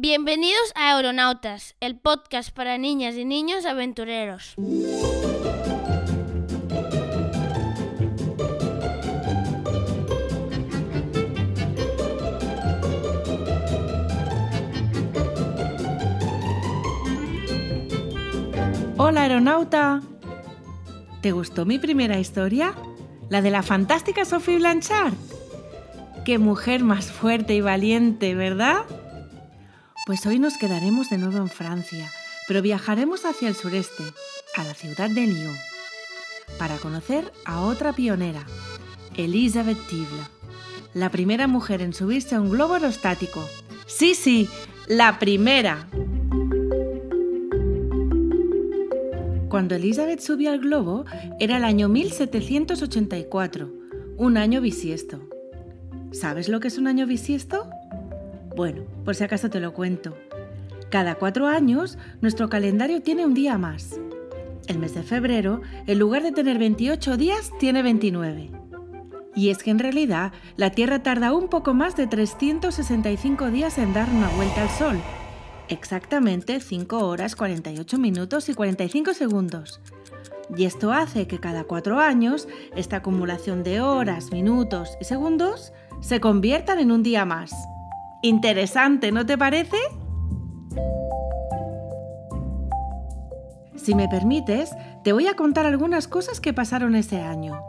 Bienvenidos a Aeronautas, el podcast para niñas y niños aventureros. Hola aeronauta. ¿Te gustó mi primera historia? La de la fantástica Sophie Blanchard. Qué mujer más fuerte y valiente, ¿verdad? Pues hoy nos quedaremos de nuevo en Francia, pero viajaremos hacia el sureste, a la ciudad de Lyon, para conocer a otra pionera, Elisabeth Tible, la primera mujer en subirse a un globo aerostático. Sí, sí, la primera. Cuando Elizabeth subió al globo era el año 1784, un año bisiesto. ¿Sabes lo que es un año bisiesto? Bueno, por si acaso te lo cuento. Cada cuatro años, nuestro calendario tiene un día más. El mes de febrero, en lugar de tener 28 días, tiene 29. Y es que en realidad la Tierra tarda un poco más de 365 días en dar una vuelta al Sol. Exactamente 5 horas 48 minutos y 45 segundos. Y esto hace que cada cuatro años esta acumulación de horas, minutos y segundos se conviertan en un día más. Interesante, ¿no te parece? Si me permites, te voy a contar algunas cosas que pasaron ese año.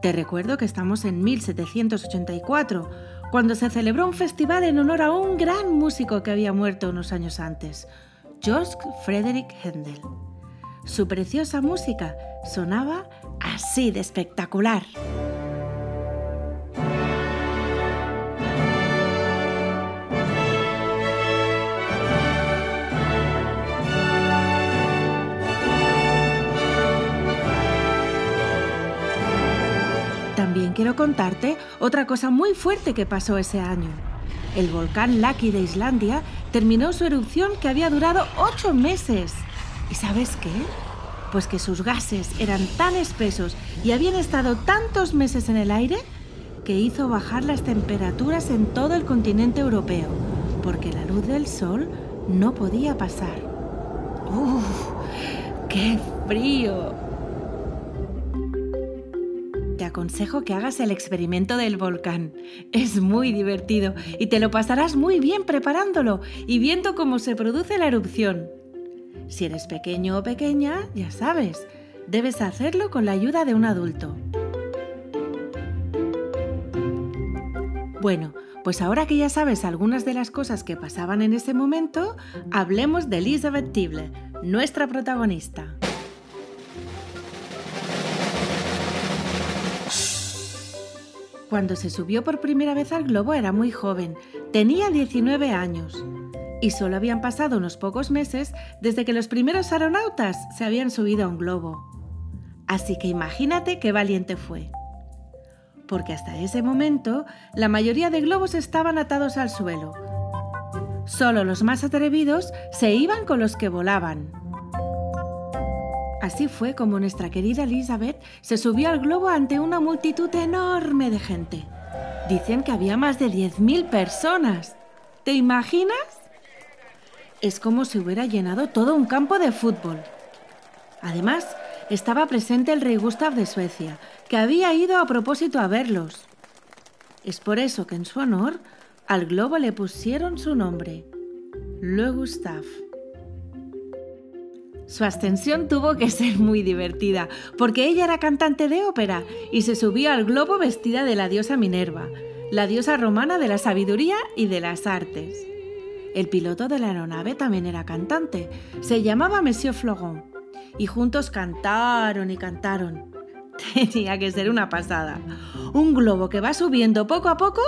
Te recuerdo que estamos en 1784, cuando se celebró un festival en honor a un gran músico que había muerto unos años antes, George Frederick Händel. Su preciosa música sonaba así de espectacular. Quiero contarte otra cosa muy fuerte que pasó ese año. El volcán Laki de Islandia terminó su erupción que había durado ocho meses. ¿Y sabes qué? Pues que sus gases eran tan espesos y habían estado tantos meses en el aire que hizo bajar las temperaturas en todo el continente europeo, porque la luz del sol no podía pasar. ¡Uf! ¡Qué frío! Te aconsejo que hagas el experimento del volcán. Es muy divertido y te lo pasarás muy bien preparándolo y viendo cómo se produce la erupción. Si eres pequeño o pequeña, ya sabes, debes hacerlo con la ayuda de un adulto. Bueno, pues ahora que ya sabes algunas de las cosas que pasaban en ese momento, hablemos de Elizabeth Tible, nuestra protagonista. Cuando se subió por primera vez al globo era muy joven, tenía 19 años. Y solo habían pasado unos pocos meses desde que los primeros aeronautas se habían subido a un globo. Así que imagínate qué valiente fue. Porque hasta ese momento la mayoría de globos estaban atados al suelo. Solo los más atrevidos se iban con los que volaban. Así fue como nuestra querida Elizabeth se subió al globo ante una multitud enorme de gente. Dicen que había más de 10.000 personas. ¿Te imaginas? Es como si hubiera llenado todo un campo de fútbol. Además, estaba presente el rey Gustav de Suecia, que había ido a propósito a verlos. Es por eso que en su honor al globo le pusieron su nombre, Le Gustave. Su ascensión tuvo que ser muy divertida, porque ella era cantante de ópera y se subió al globo vestida de la diosa Minerva, la diosa romana de la sabiduría y de las artes. El piloto de la aeronave también era cantante, se llamaba Monsieur Flogon, y juntos cantaron y cantaron. Tenía que ser una pasada. Un globo que va subiendo poco a poco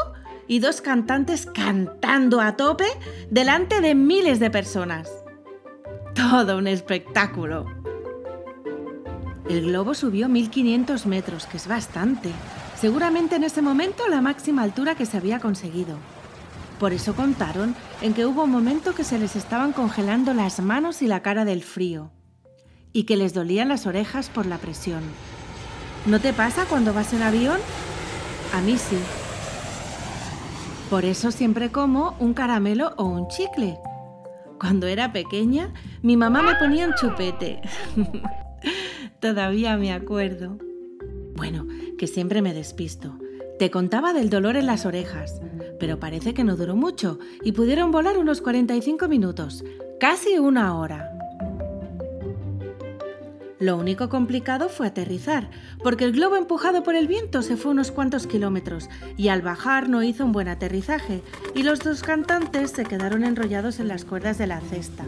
y dos cantantes cantando a tope delante de miles de personas. Todo un espectáculo. El globo subió 1500 metros, que es bastante. Seguramente en ese momento la máxima altura que se había conseguido. Por eso contaron en que hubo un momento que se les estaban congelando las manos y la cara del frío, y que les dolían las orejas por la presión. ¿No te pasa cuando vas en avión? A mí sí. Por eso siempre como un caramelo o un chicle, Cuando era pequeña, mi mamá me ponía un chupete. Todavía me acuerdo. Bueno, que siempre me despisto. Te contaba del dolor en las orejas, pero parece que no duró mucho y pudieron volar unos 45 minutos, casi una hora. Lo único complicado fue aterrizar, porque el globo empujado por el viento se fue unos cuantos kilómetros y al bajar no hizo un buen aterrizaje y los dos cantantes se quedaron enrollados en las cuerdas de la cesta.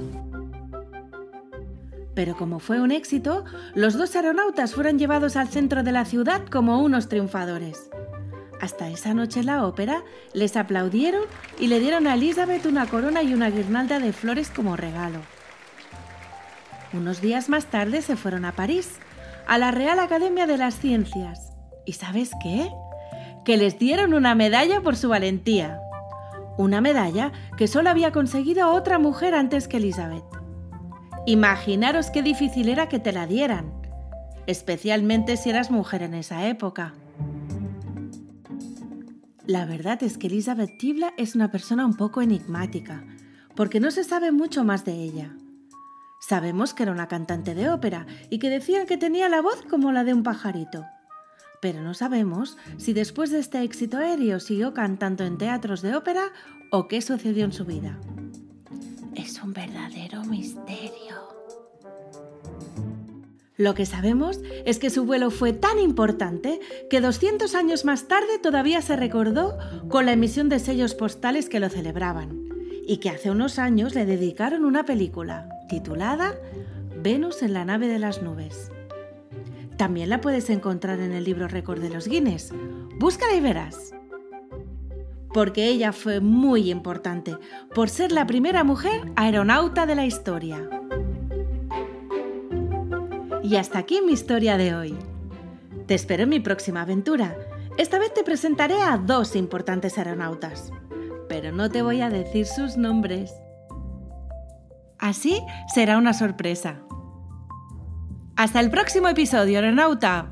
Pero como fue un éxito, los dos aeronautas fueron llevados al centro de la ciudad como unos triunfadores. Hasta esa noche en la ópera les aplaudieron y le dieron a Elizabeth una corona y una guirnalda de flores como regalo. Unos días más tarde se fueron a París, a la Real Academia de las Ciencias. ¿Y sabes qué? Que les dieron una medalla por su valentía. Una medalla que solo había conseguido otra mujer antes que Elizabeth. Imaginaros qué difícil era que te la dieran, especialmente si eras mujer en esa época. La verdad es que Elizabeth Tibla es una persona un poco enigmática, porque no se sabe mucho más de ella. Sabemos que era una cantante de ópera y que decían que tenía la voz como la de un pajarito. Pero no sabemos si después de este éxito aéreo siguió cantando en teatros de ópera o qué sucedió en su vida. Es un verdadero misterio. Lo que sabemos es que su vuelo fue tan importante que 200 años más tarde todavía se recordó con la emisión de sellos postales que lo celebraban y que hace unos años le dedicaron una película titulada Venus en la nave de las nubes. También la puedes encontrar en el libro récord de los Guinness. Búscala y verás. Porque ella fue muy importante por ser la primera mujer aeronauta de la historia. Y hasta aquí mi historia de hoy. Te espero en mi próxima aventura. Esta vez te presentaré a dos importantes aeronautas pero no te voy a decir sus nombres. Así será una sorpresa. Hasta el próximo episodio, aeronauta.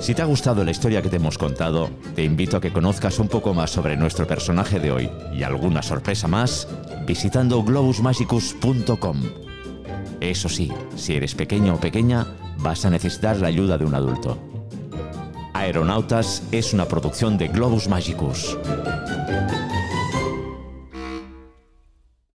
Si te ha gustado la historia que te hemos contado, te invito a que conozcas un poco más sobre nuestro personaje de hoy y alguna sorpresa más visitando globusmagicus.com. Eso sí, si eres pequeño o pequeña, vas a necesitar la ayuda de un adulto. Aeronautas es una producción de Globus Magicus.